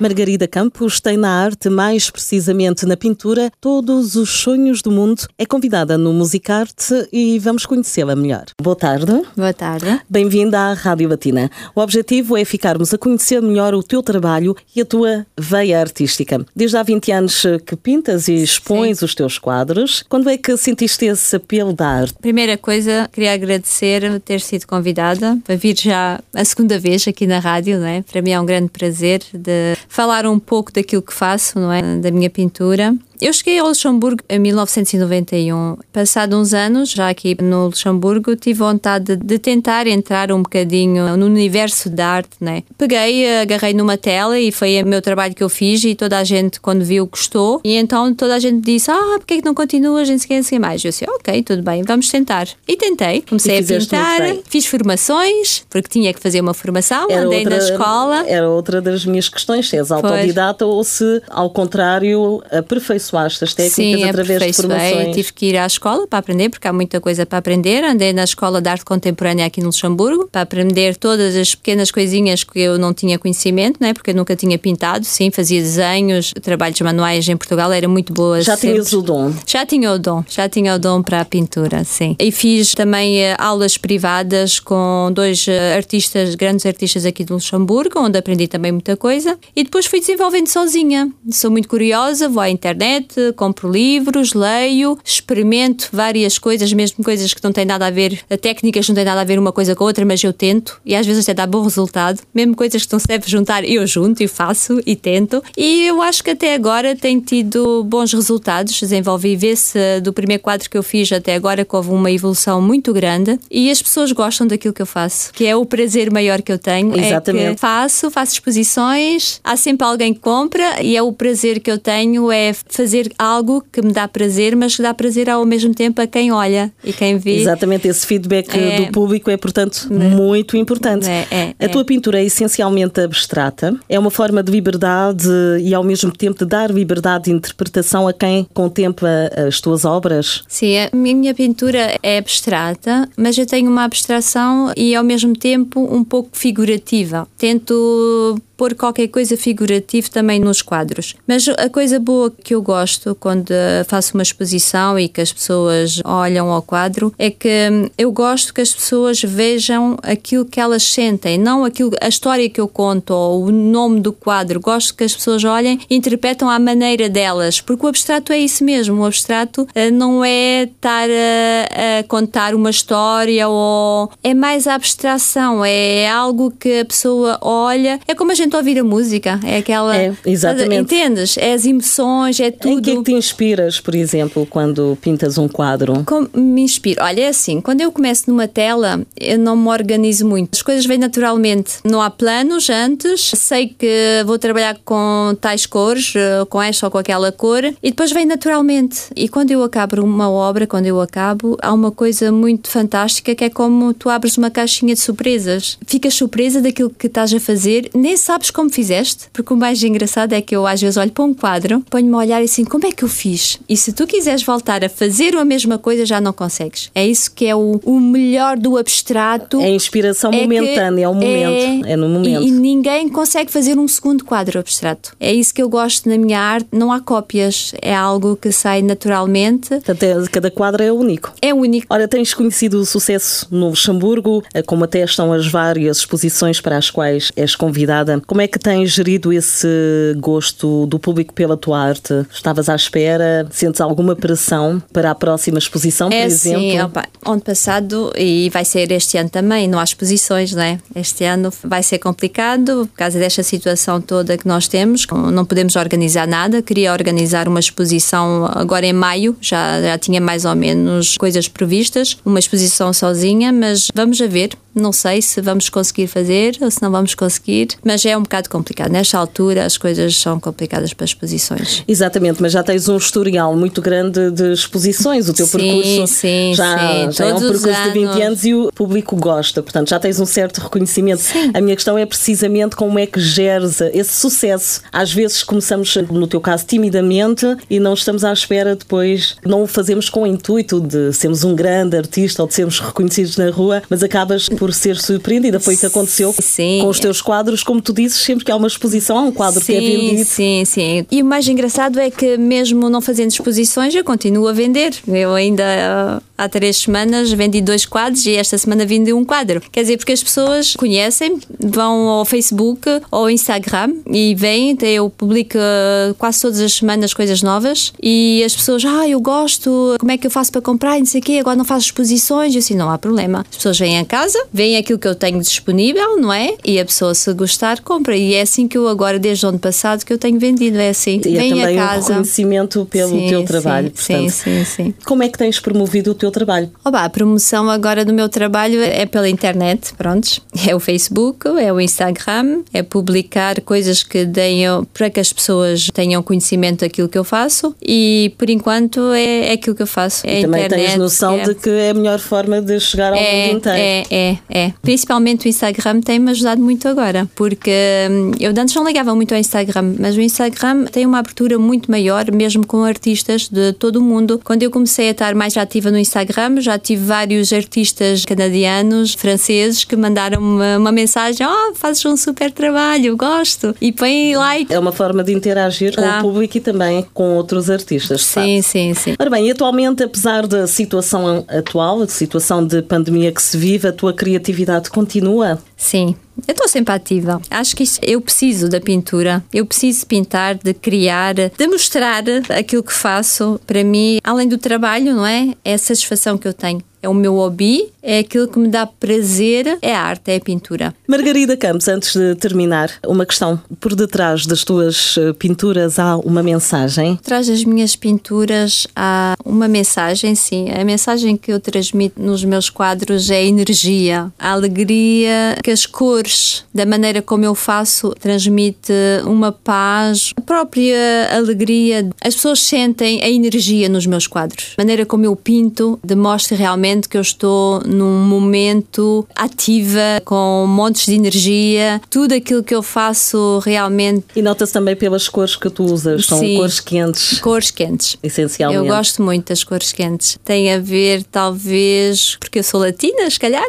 Margarida Campos tem na arte, mais precisamente na pintura, todos os sonhos do mundo. É convidada no Musicarte e vamos conhecê-la melhor. Boa tarde. Boa tarde. Bem-vinda à Rádio Latina. O objetivo é ficarmos a conhecer melhor o teu trabalho e a tua veia artística. Desde há 20 anos que pintas e expões Sim. os teus quadros. Quando é que sentiste esse apelo da arte? Primeira coisa, queria agradecer ter sido convidada para vir já a segunda vez aqui na rádio, não é? Para mim é um grande prazer de falar um pouco daquilo que faço, não é? Da minha pintura. Eu cheguei ao Luxemburgo em 1991. Passado uns anos, já aqui no Luxemburgo, tive vontade de tentar entrar um bocadinho no universo da arte, né? Peguei, agarrei numa tela e foi o meu trabalho que eu fiz e toda a gente, quando viu, gostou. E então toda a gente disse, ah, porque é que não continuas, não sei o mais. Eu disse, ok, tudo bem, vamos tentar. E tentei. Comecei e a pintar, fiz formações, porque tinha que fazer uma formação, era andei outra, na escola. Era outra das minhas questões, se és autodidata ou se, ao contrário, aperfeiçoaste aperfeiçoaste as técnicas Sim, através de formações? tive que ir à escola para aprender, porque há muita coisa para aprender. Andei na Escola de Arte Contemporânea aqui no Luxemburgo para aprender todas as pequenas coisinhas que eu não tinha conhecimento, né? porque eu nunca tinha pintado. Sim, fazia desenhos, trabalhos manuais em Portugal, era muito boa. Já sempre. tinhas o dom? Já tinha o dom, já tinha o dom para a pintura, sim. E fiz também uh, aulas privadas com dois uh, artistas, grandes artistas aqui do Luxemburgo, onde aprendi também muita coisa. E depois fui desenvolvendo sozinha. Sou muito curiosa, vou à internet, internet, compro livros, leio, experimento várias coisas, mesmo coisas que não têm nada a ver, técnicas não têm nada a ver uma coisa com a outra, mas eu tento e às vezes até dá bom resultado. Mesmo coisas que não se deve juntar, eu junto e faço e tento. E eu acho que até agora tem tido bons resultados. Desenvolvi, vê-se do primeiro quadro que eu fiz até agora que houve uma evolução muito grande e as pessoas gostam daquilo que eu faço, que é o prazer maior que eu tenho. Exatamente. É faço, faço exposições, há sempre alguém que compra e é o prazer que eu tenho é fazer fazer algo que me dá prazer, mas que dá prazer ao mesmo tempo a quem olha e quem vê. Exatamente, esse feedback é, do público é, portanto, é, muito importante. É, é, a tua pintura é essencialmente abstrata, é uma forma de liberdade e ao mesmo tempo de dar liberdade de interpretação a quem contempla as tuas obras? Sim, a minha pintura é abstrata, mas eu tenho uma abstração e ao mesmo tempo um pouco figurativa. Tento pôr qualquer coisa figurativa também nos quadros. Mas a coisa boa que eu gosto quando faço uma exposição e que as pessoas olham ao quadro é que hum, eu gosto que as pessoas vejam aquilo que elas sentem, não aquilo, a história que eu conto ou o nome do quadro. Gosto que as pessoas olhem e interpretam à maneira delas, porque o abstrato é isso mesmo. O abstrato uh, não é estar a, a contar uma história ou é mais a abstração, é algo que a pessoa olha. É como a gente gente ouvir a música, é aquela. É, exatamente. Entendes? É as emoções, é tudo. Em que é que te inspiras, por exemplo, quando pintas um quadro? Como me inspiro? Olha, é assim, quando eu começo numa tela, eu não me organizo muito. As coisas vêm naturalmente. Não há planos antes, sei que vou trabalhar com tais cores, eh, com esta ou com aquela cor, e depois vem naturalmente. E quando eu acabo uma obra, quando eu acabo, há uma coisa muito fantástica que é como tu abres uma caixinha de surpresas. Ficas surpresa daquilo que estás a fazer, nem sabes sabes como fizeste? Porque o mais engraçado é que eu às vezes olho para um quadro, ponho-me a olhar e assim, como é que eu fiz? E se tu quiseres voltar a fazer a mesma coisa, já não consegues. É isso que é o, o melhor do abstrato. É a inspiração é momentânea, é o momento. É, é no momento. E, e, ninguém consegue fazer um segundo quadro abstrato. É isso que eu gosto na minha arte. Não há cópias. É algo que sai naturalmente. Portanto, é, cada quadro é único. É único. Ora, tens conhecido o sucesso no Luxemburgo, eh, como atestam as várias exposições para as quais és convidada. Como é que tens gerido esse gosto do público pela tua arte? Estavas à espera? Sentes alguma pressão para a próxima exposição, por é, exemplo? Sim, opa, ano passado e vai ser este ano também, não há exposições, não é? Este ano vai ser complicado por causa desta situação toda que nós temos. Não podemos organizar nada. Queria organizar uma exposição agora em maio, já, já tinha mais ou menos coisas previstas, uma exposição sozinha, mas vamos a ver. Não sei se vamos conseguir fazer ou se não vamos conseguir, mas é um bocado complicado. Nesta altura, as coisas são complicadas para as exposições. Exatamente Exatamente, mas já tens um historial muito grande de exposições, o teu sim, percurso sim, já, sim, já é um percurso anos. de 20 anos e o público gosta, portanto já tens um certo reconhecimento. Sim. A minha questão é precisamente como é que geres esse sucesso. Às vezes começamos, no teu caso, timidamente e não estamos à espera depois, não o fazemos com o intuito de sermos um grande artista ou de sermos reconhecidos na rua, mas acabas por ser surpreendida. Foi o que aconteceu Sim. com os teus quadros, como tu dizes, sempre que há uma exposição, há um quadro sim, que é vendido. Sim, sim. E o mais engraçado é que, mesmo não fazendo exposições, eu continuo a vender. Eu ainda ah, há três semanas vendi dois quadros e esta semana vendi um quadro. Quer dizer, porque as pessoas conhecem, vão ao Facebook ou ao Instagram e até eu publico ah, quase todas as semanas coisas novas e as pessoas, ah, eu gosto, como é que eu faço para comprar e não sei o quê, agora não faço exposições. Eu assim, não há problema. As pessoas vêm a casa, veem aquilo que eu tenho disponível, não é? E a pessoa, se gostar, compra. E é assim que eu agora, desde o ano passado, que eu tenho vendido, é assim. E é Vem também a um casa. reconhecimento pelo Sim, teu sim, trabalho. Sim, portanto. sim, sim. Como é que tens promovido o teu trabalho? Oba, a promoção agora do meu trabalho é pela internet, prontos. É o Facebook, é o Instagram, é publicar coisas que deem para que as pessoas tenham conhecimento daquilo que eu faço e por enquanto é, é aquilo que eu faço. É e também internet, tens noção é- de que é a melhor forma de chegar ao é, mundo inteiro. é, é, é. Principalmente o Instagram tem-me ajudado muito agora, porque hum, eu antes não ligava muito ao Instagram, mas o Instagram tem uma abertura muito maior, mesmo com artistas de todo o mundo. Quando eu comecei a estar mais ativa no Instagram, já tive vários artistas canadianos, franceses, que mandaram uma, uma mensagem: Oh, fazes um super trabalho, gosto. E põem like. É uma forma de interagir com o público e também com outros artistas. Sim, sim, sim. Ora bem, atualmente, apesar da situação atual, a situação de pandemia que se vive, a tua criatividade continua? Sim, eu estou sempre ativa. Acho que isso- eu preciso da pintura. Eu preciso pintar, de criar, de mostrar aquilo que faço. Para mim, além do trabalho, não é? É a satisfação que eu tenho. É o meu hobby, é aquilo que me dá prazer, é a arte, é a pintura. Margarida Campos, antes de terminar, uma questão. Por detrás das tuas eh, pinturas há uma mensagem? Atrás das minhas pinturas há uma mensagem, sim. A mensagem que eu transmito nos meus quadros é a energia, a alegria, que as cores, da maneira como eu faço, transmite uma paz, a própria alegria. As pessoas sentem a energia nos meus quadros. A maneira como eu pinto demonstra realmente que eu estou num momento ativa, com montes de energia. Tudo aquilo que eu faço realmente E nota-se também pelas cores que tu usas, são Sim. cores quentes, cores quentes. essencialmente. Eu gosto muito das cores quentes. Tem a ver, talvez, porque eu sou latina, se calhar.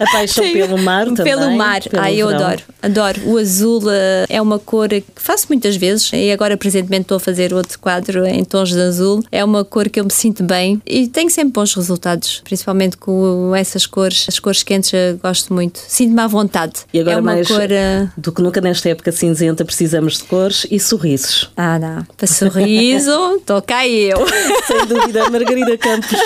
A paixão Sim. pelo mar também. Pelo mar. pelo eu verão. adoro. Adoro. O azul eh, é uma cor que faço muitas vezes e agora, presentemente, estou a fazer outro quadro em tons de azul. É uma cor que eu me sinto bem e tenho sempre bons resultados, principalmente com essas cores. As cores quentes eu gosto muito. Sinto-me à vontade. E agora é uma mais cor. eh, do que nunca nesta época cinzenta precisamos de cores e sorrisos. Ah, não. Para sorriso, estou cá eu. Sem dúvida, Margarida Campos.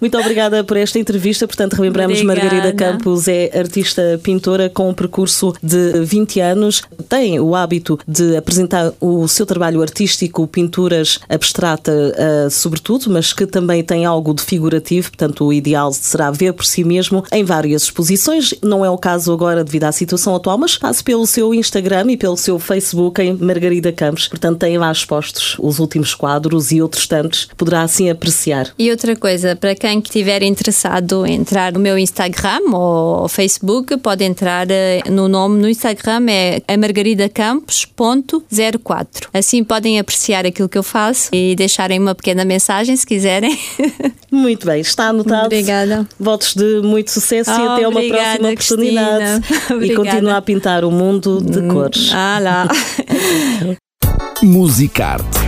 Muito obrigada por esta entrevista. Portanto, relembramos, Obrigada. Margarida Campos é artista pintora com um percurso de 20 anos. Tem o hábito de apresentar o seu trabalho artístico, pinturas abstrata, eh, sobretudo, mas que também tem algo de figurativo. Portanto, o ideal será ver por si mesmo em várias exposições. Não é o caso agora devido à situação atual, mas passe pelo seu Instagram e pelo seu Facebook em Margarida Campos. Portanto, tem lá expostos os últimos quadros e outros tantos. Poderá assim apreciar. E outra coisa, para quem estiver interessado em entrar no meu Instagram ou Facebook, pode entrar eh, no nome no Instagram, é a margaridacampos.04. Assim podem apreciar aquilo que eu faço e deixarem uma pequena mensagem se quiserem. Muito bem, está anotado. Obrigada. Votos de muito sucesso e Oh, até uma obrigada, próxima oportunidade. E continua a pintar o mundo de cores. Ah lá. Musicarte